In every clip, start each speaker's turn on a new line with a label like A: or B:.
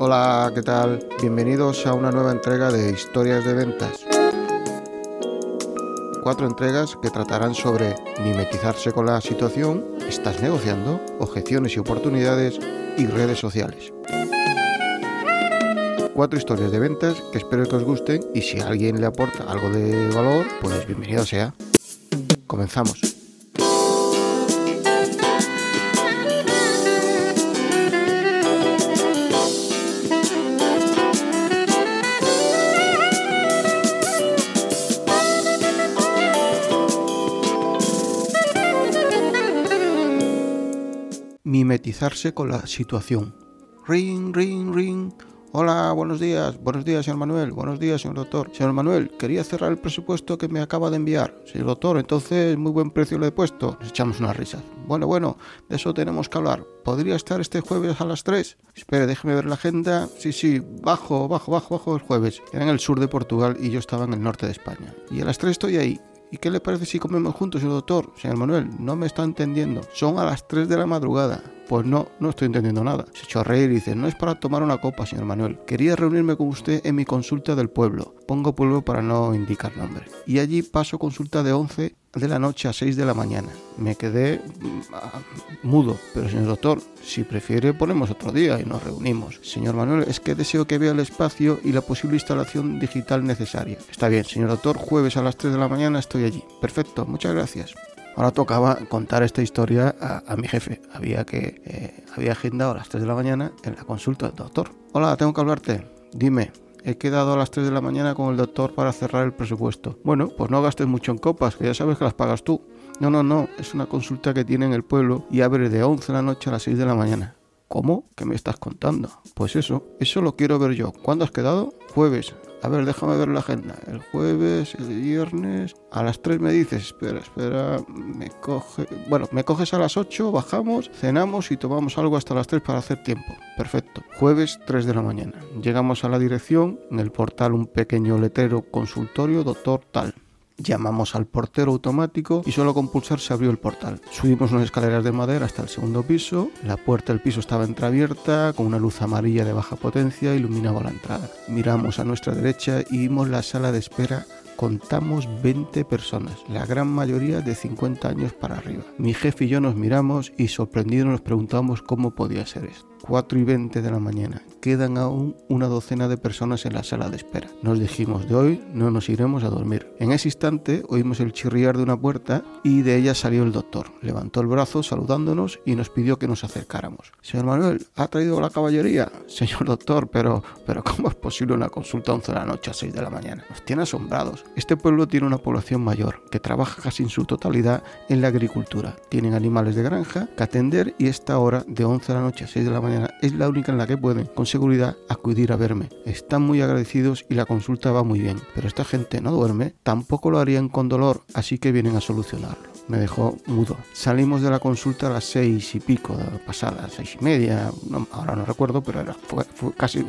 A: Hola, ¿qué tal? Bienvenidos a una nueva entrega de Historias de Ventas. Cuatro entregas que tratarán sobre mimetizarse con la situación, estás negociando, objeciones y oportunidades y redes sociales. Cuatro historias de ventas que espero que os gusten y si alguien le aporta algo de valor, pues bienvenido sea. Comenzamos. Mimetizarse con la situación. Ring, ring, ring. Hola, buenos días. Buenos días, señor Manuel. Buenos días, señor doctor. Señor Manuel, quería cerrar el presupuesto que me acaba de enviar. Señor doctor, entonces muy buen precio le he puesto. Nos echamos una risa. Bueno, bueno, de eso tenemos que hablar. ¿Podría estar este jueves a las 3? Espere, déjeme ver la agenda. Sí, sí, bajo, bajo, bajo, bajo el jueves. Era en el sur de Portugal y yo estaba en el norte de España. Y a las 3 estoy ahí. ¿Y qué le parece si comemos juntos, señor doctor? Señor Manuel, no me está entendiendo. Son a las 3 de la madrugada. Pues no, no estoy entendiendo nada. Se echó a reír y dice, no es para tomar una copa, señor Manuel. Quería reunirme con usted en mi consulta del pueblo. Pongo pueblo para no indicar nombre. Y allí paso consulta de 11 de la noche a 6 de la mañana. Me quedé mm, mudo, pero señor doctor, si prefiere ponemos otro día y nos reunimos. Señor Manuel, es que deseo que vea el espacio y la posible instalación digital necesaria. Está bien, señor doctor, jueves a las 3 de la mañana estoy allí. Perfecto, muchas gracias. Ahora tocaba contar esta historia a, mi jefe. Había que eh, había agendado a las 3 de la mañana en la consulta del doctor. Hola, tengo que hablarte. Dime, he quedado a las 3 de la mañana con el doctor para cerrar el presupuesto. Bueno, pues no gastes mucho en copas, que ya sabes que las pagas tú. No, no, no, es una consulta que tiene en el pueblo y abre de 11 de la noche a las 6 de la mañana. ¿Cómo? ¿Qué me estás contando? Pues eso, eso lo quiero ver yo. ¿Cuándo has quedado? Jueves. A ver, déjame ver la agenda. El jueves, el viernes. A las 3 me dices, espera, espera, me coge. Bueno, me coges a las 8, bajamos, cenamos y tomamos algo hasta las 3 para hacer tiempo. Perfecto. Jueves 3 de la mañana. Llegamos a la dirección, en el portal un pequeño letrero consultorio, doctor tal. Llamamos al portero automático y solo con pulsar se abrió el portal. Subimos unas escaleras de madera hasta el segundo piso. La puerta del piso estaba entreabierta con una luz amarilla de baja potencia iluminaba la entrada. Miramos a nuestra derecha y vimos la sala de espera contamos 20 personas, la gran mayoría de 50 años para arriba. Mi jefe y yo nos miramos y sorprendidos nos preguntamos cómo podía ser esto. 4 y 20 de la mañana. Quedan aún una docena de personas en la sala de espera. Nos dijimos, de hoy no nos iremos a dormir. En ese instante oímos el chirriar de una puerta y de ella salió el doctor. Levantó el brazo saludándonos y nos pidió que nos acercáramos. Señor Manuel, ¿ha traído la caballería? Señor doctor, pero, pero ¿cómo es posible una consulta a 11 de la noche a 6 de la mañana? Nos tiene asombrados. Este pueblo tiene una población mayor que trabaja casi en su totalidad en la agricultura. Tienen animales de granja que atender y esta hora de 11 de la noche a 6 de la mañana es la única en la que pueden, con seguridad, acudir a verme. Están muy agradecidos y la consulta va muy bien, pero esta gente no duerme, tampoco lo harían con dolor, así que vienen a solucionarlo. Me dejó mudo. Salimos de la consulta a las seis y pico, pasadas, seis y media, ahora no recuerdo, pero era fue, casi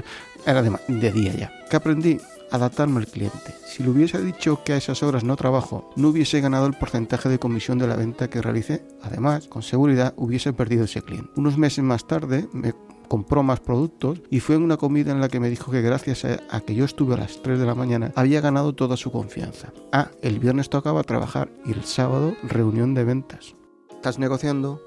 A: era de, de día ya. ¿Qué aprendí? Adaptarme al cliente. Si le hubiese dicho que a esas horas no trabajo, no hubiese ganado el porcentaje de comisión de la venta que realicé. Además, con seguridad hubiese perdido ese cliente. Unos meses más tarde me compró más productos y fue en una comida en la que me dijo que gracias a, que yo estuve a las 3 de la mañana había ganado toda su confianza. Ah, el viernes tocaba trabajar y el sábado reunión de ventas. ¿Estás negociando?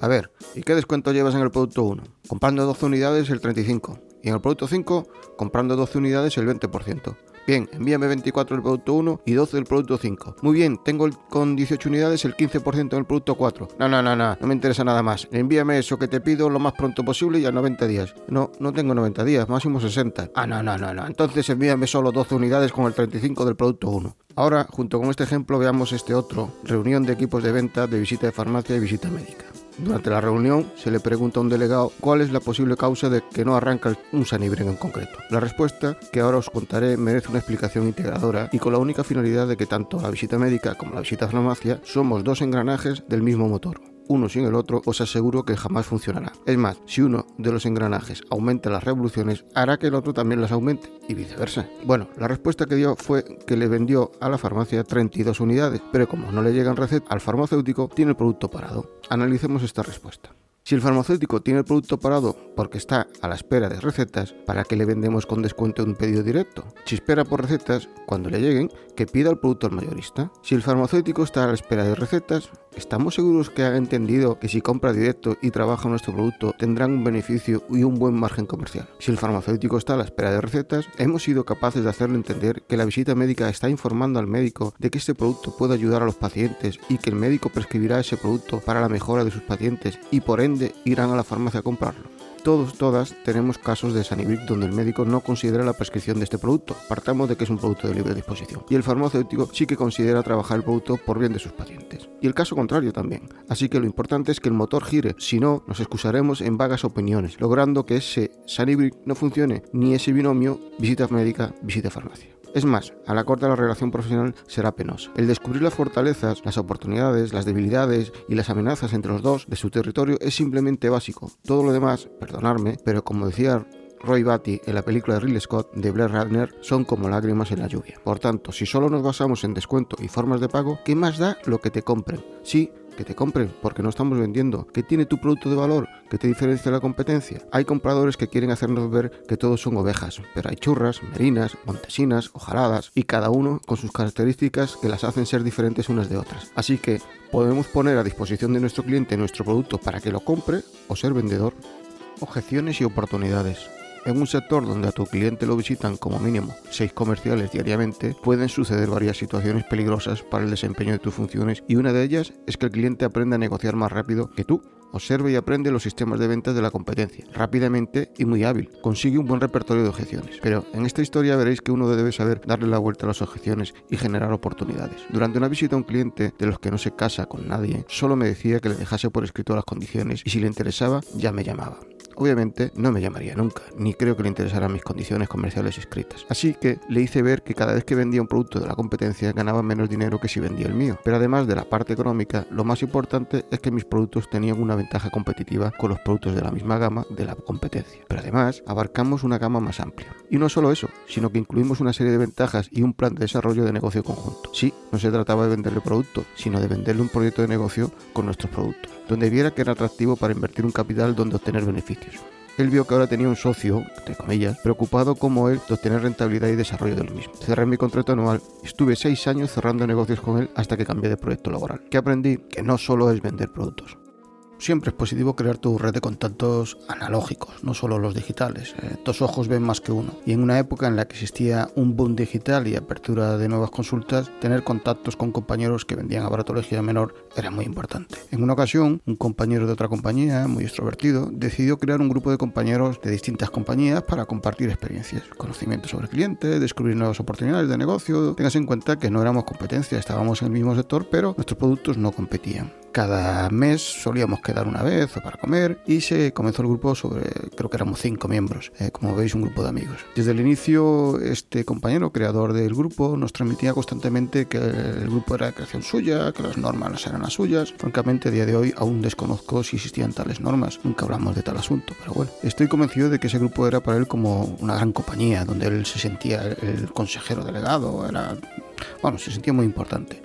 A: A ver, ¿y qué descuento llevas en el producto 1? Comprando 12 unidades el 35 y en el producto 5 comprando 12 unidades el 20%. Bien, envíame 24 del producto 1 y 12 del producto 5. Muy bien, tengo con 18 unidades el 15% del producto 4. No, no, no, no, no me interesa nada más. Envíame eso que te pido lo más pronto posible y a 90 días. No, no tengo 90 días, máximo 60. Ah, no, no, no, no. Entonces envíame solo 12 unidades con el 35 del producto 1. Ahora, junto con este ejemplo, veamos este otro. Reunión de equipos de venta, de visita de farmacia y visita médica. Durante la reunión se le pregunta a un delegado cuál es la posible causa de que no arranca un sanibren en concreto. La respuesta, que ahora os contaré, merece una explicación integradora y con la única finalidad de que tanto la visita médica como la visita a farmacia somos dos engranajes del mismo motor uno sin el otro, os aseguro que jamás funcionará. Es más, si uno de los engranajes aumenta las revoluciones, hará que el otro también las aumente y viceversa. Bueno, la respuesta que dio fue que le vendió a la farmacia 32 unidades, pero como no le llegan recetas al farmacéutico, tiene el producto parado. Analicemos esta respuesta. Si el farmacéutico tiene el producto parado porque está a la espera de recetas, ¿para qué le vendemos con descuento un pedido directo? Si espera por recetas, cuando le lleguen, que pida el producto al mayorista. Si el farmacéutico está a la espera de recetas, ¿estamos seguros que ha entendido que si compra directo y trabaja nuestro producto tendrán un beneficio y un buen margen comercial? Si el farmacéutico está a la espera de recetas, hemos sido capaces de hacerle entender que la visita médica está informando al médico de que este producto puede ayudar a los pacientes y que el médico prescribirá ese producto para la mejora de sus pacientes y por ende irán a la farmacia a comprarlo. Todos, todas tenemos casos de Sanibric donde el médico no considera la prescripción de este producto. Partamos de que es un producto de libre disposición. Y el farmacéutico sí que considera trabajar el producto por bien de sus pacientes. Y el caso contrario también. Así que lo importante es que el motor gire, si no, nos excusaremos en vagas opiniones, logrando que ese Sanibric no funcione, ni ese binomio visita médica, visita farmacia. Es más, a la corta la relación profesional será penosa. El descubrir las fortalezas, las oportunidades, las debilidades y las amenazas entre los dos de su territorio es simplemente básico. Todo lo demás, perdonarme, pero como decía Roy Batty en la película de Ridley Scott de Blair Radner son como lágrimas en la lluvia. Por tanto, si solo nos basamos en descuento y formas de pago, ¿qué más da lo que te compren? Sí, que te compren, porque no estamos vendiendo. ¿Qué tiene tu producto de valor? que te diferencia de la competencia? Hay compradores que quieren hacernos ver que todos son ovejas, pero hay churras, merinas, montesinas, ojaladas, y cada uno con sus características que las hacen ser diferentes unas de otras. Así que podemos poner a disposición de nuestro cliente nuestro producto para que lo compre o ser vendedor. Objeciones y oportunidades. En un sector donde a tu cliente lo visitan como mínimo seis comerciales diariamente, pueden suceder varias situaciones peligrosas para el desempeño de tus funciones y una de ellas es que el cliente aprenda a negociar más rápido que tú Observe y aprende los sistemas de ventas de la competencia, rápidamente y muy hábil. Consigue un buen repertorio de objeciones. Pero en esta historia veréis que uno debe saber darle la vuelta a las objeciones y generar oportunidades. Durante una visita a un cliente de los que no se casa con nadie, solo me decía que le dejase por escrito las condiciones y si le interesaba ya me llamaba obviamente no me llamaría nunca, ni creo que le interesaran mis condiciones comerciales escritas. Así que le hice ver que cada vez que vendía un producto de la competencia ganaba menos dinero que si vendía el mío. Pero además de la parte económica, lo más importante es que mis productos tenían una ventaja competitiva con los productos de la misma gama de la competencia. Pero además abarcamos una gama más amplia. Y no solo eso, sino que incluimos una serie de ventajas y un plan de desarrollo de negocio conjunto. Sí, no se trataba de venderle producto, sino de venderle un proyecto de negocio con nuestros productos, donde viera que era atractivo para invertir un capital donde obtener beneficios. Él vio que ahora tenía un socio, entre comillas, preocupado como él de obtener rentabilidad y desarrollo de lo mismo. Cerré mi contrato anual estuve seis años cerrando negocios con él hasta que cambié de proyecto laboral. Que aprendí que no solo es vender productos, Siempre es positivo crear tu red de contactos analógicos, no solo los digitales. Eh, dos ojos ven más que uno. Y en una época en la que existía un boom digital y apertura de nuevas consultas, tener contactos con compañeros que vendían aparatología menor era muy importante. En una ocasión, un compañero de otra compañía, muy extrovertido, decidió crear un grupo de compañeros de distintas compañías para compartir experiencias, conocimientos sobre el cliente, descubrir nuevas oportunidades de negocio. Tengas en cuenta que no éramos competencia, estábamos en el mismo sector, pero nuestros productos no competían. Cada mes solíamos quedar una vez o para comer y se comenzó el grupo sobre, creo que éramos cinco miembros, eh, como veis un grupo de amigos. Desde el inicio este compañero creador del grupo nos transmitía constantemente que el grupo era creación suya, que las normas eran las suyas. Francamente a día de hoy aún desconozco si existían tales normas, nunca hablamos de tal asunto, pero bueno, estoy convencido de que ese grupo era para él como una gran compañía, donde él se sentía el consejero delegado, era, bueno, se sentía muy importante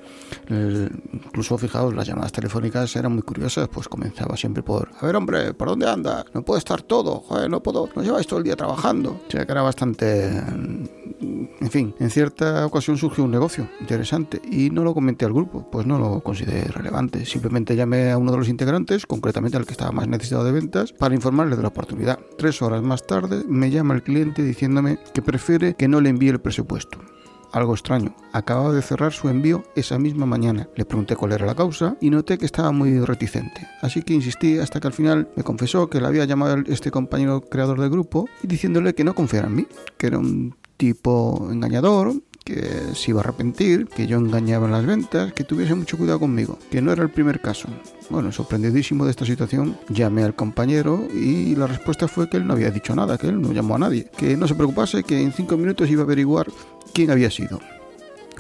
A: incluso fijaos, las llamadas telefónicas eran muy curiosas, pues comenzaba siempre por, a ver hombre, ¿por dónde anda? No puede estar todo, joder, no puedo, no lleváis todo el día trabajando. O sea que era bastante... En fin, en cierta ocasión surgió un negocio interesante y no lo comenté al grupo, pues no lo consideré relevante. Simplemente llamé a uno de los integrantes, concretamente al que estaba más necesitado de ventas, para informarle de la oportunidad. Tres horas más tarde me llama el cliente diciéndome que prefiere que no le envíe el presupuesto algo extraño. Acababa de cerrar su envío esa misma mañana. Le pregunté cuál era la causa y noté que estaba muy reticente. Así que insistí hasta que al final me confesó que le había llamado este compañero creador del grupo y diciéndole que no confiara en mí, que era un tipo engañador, que se iba a arrepentir, que yo engañaba en las ventas, que tuviese mucho cuidado conmigo, que no era el primer caso. Bueno, sorprendidísimo de esta situación, llamé al compañero y la respuesta fue que él no había dicho nada, que él no llamó a nadie, que no se preocupase, que en cinco minutos iba a averiguar quién había sido.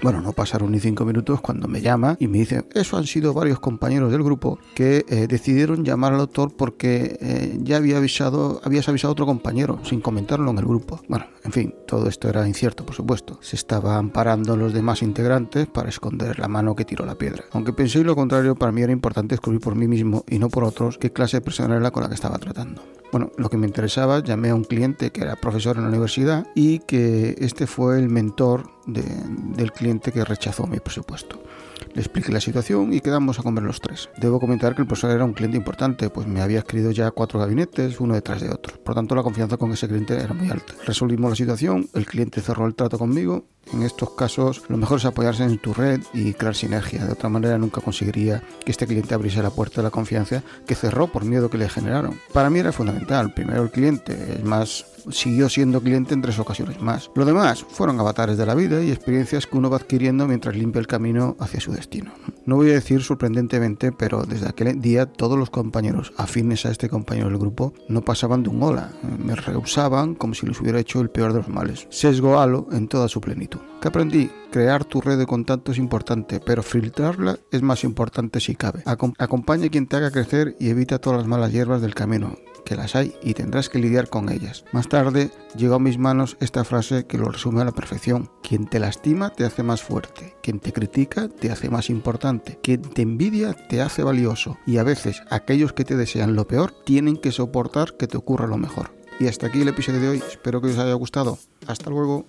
A: Bueno, no pasaron ni cinco minutos cuando me llama y me dice, eso han sido varios compañeros del grupo que eh, decidieron llamar al autor porque eh, ya había avisado, habías avisado a otro compañero sin comentarlo en el grupo. Bueno, En fin, todo esto era incierto, por supuesto. Se estaba amparando los demás integrantes para esconder la mano que tiró la piedra. Aunque pensé lo contrario, para mí era importante descubrir por mí mismo y no por otros qué clase de persona era con la que estaba tratando. Bueno, lo que me interesaba, llamé a un cliente que era profesor en la universidad y que este fue el mentor del cliente que rechazó mi presupuesto. Le expliqué la situación y quedamos a comer los tres. Debo comentar que el profesor era un cliente importante, pues me había escrito ya cuatro gabinetes, uno detrás de otro. Por tanto, la confianza con ese cliente era muy alta. Resolvimos la situación, el cliente cerró el trato conmigo. En estos casos, lo mejor es apoyarse en tu red y crear sinergia. De otra manera, nunca conseguiría que este cliente abriese la puerta de la confianza que cerró por miedo que le generaron. Para mí era fundamental. Primero el cliente, es más siguió siendo cliente en tres ocasiones más. Lo demás fueron avatares de la vida y experiencias que uno va adquiriendo mientras limpia el camino hacia su destino. No voy a decir sorprendentemente, pero desde aquel día todos los compañeros afines a este compañero del grupo no pasaban de un hola, me rehusaban como si les hubiera hecho el peor de los males. Sesgo halo en toda su plenitud. ¿Qué aprendí? Crear tu red de contacto es importante, pero filtrarla es más importante si cabe. Acompaña a quien te haga crecer y evita todas las malas hierbas del camino que las hay y tendrás que lidiar con ellas. Más tarde llegó a mis manos esta frase que lo resume a la perfección. Quien te lastima te hace más fuerte, quien te critica te hace más importante, quien te envidia te hace valioso y a veces aquellos que te desean lo peor tienen que soportar que te ocurra lo mejor. Y hasta aquí el episodio de hoy, espero que os haya gustado. Hasta luego.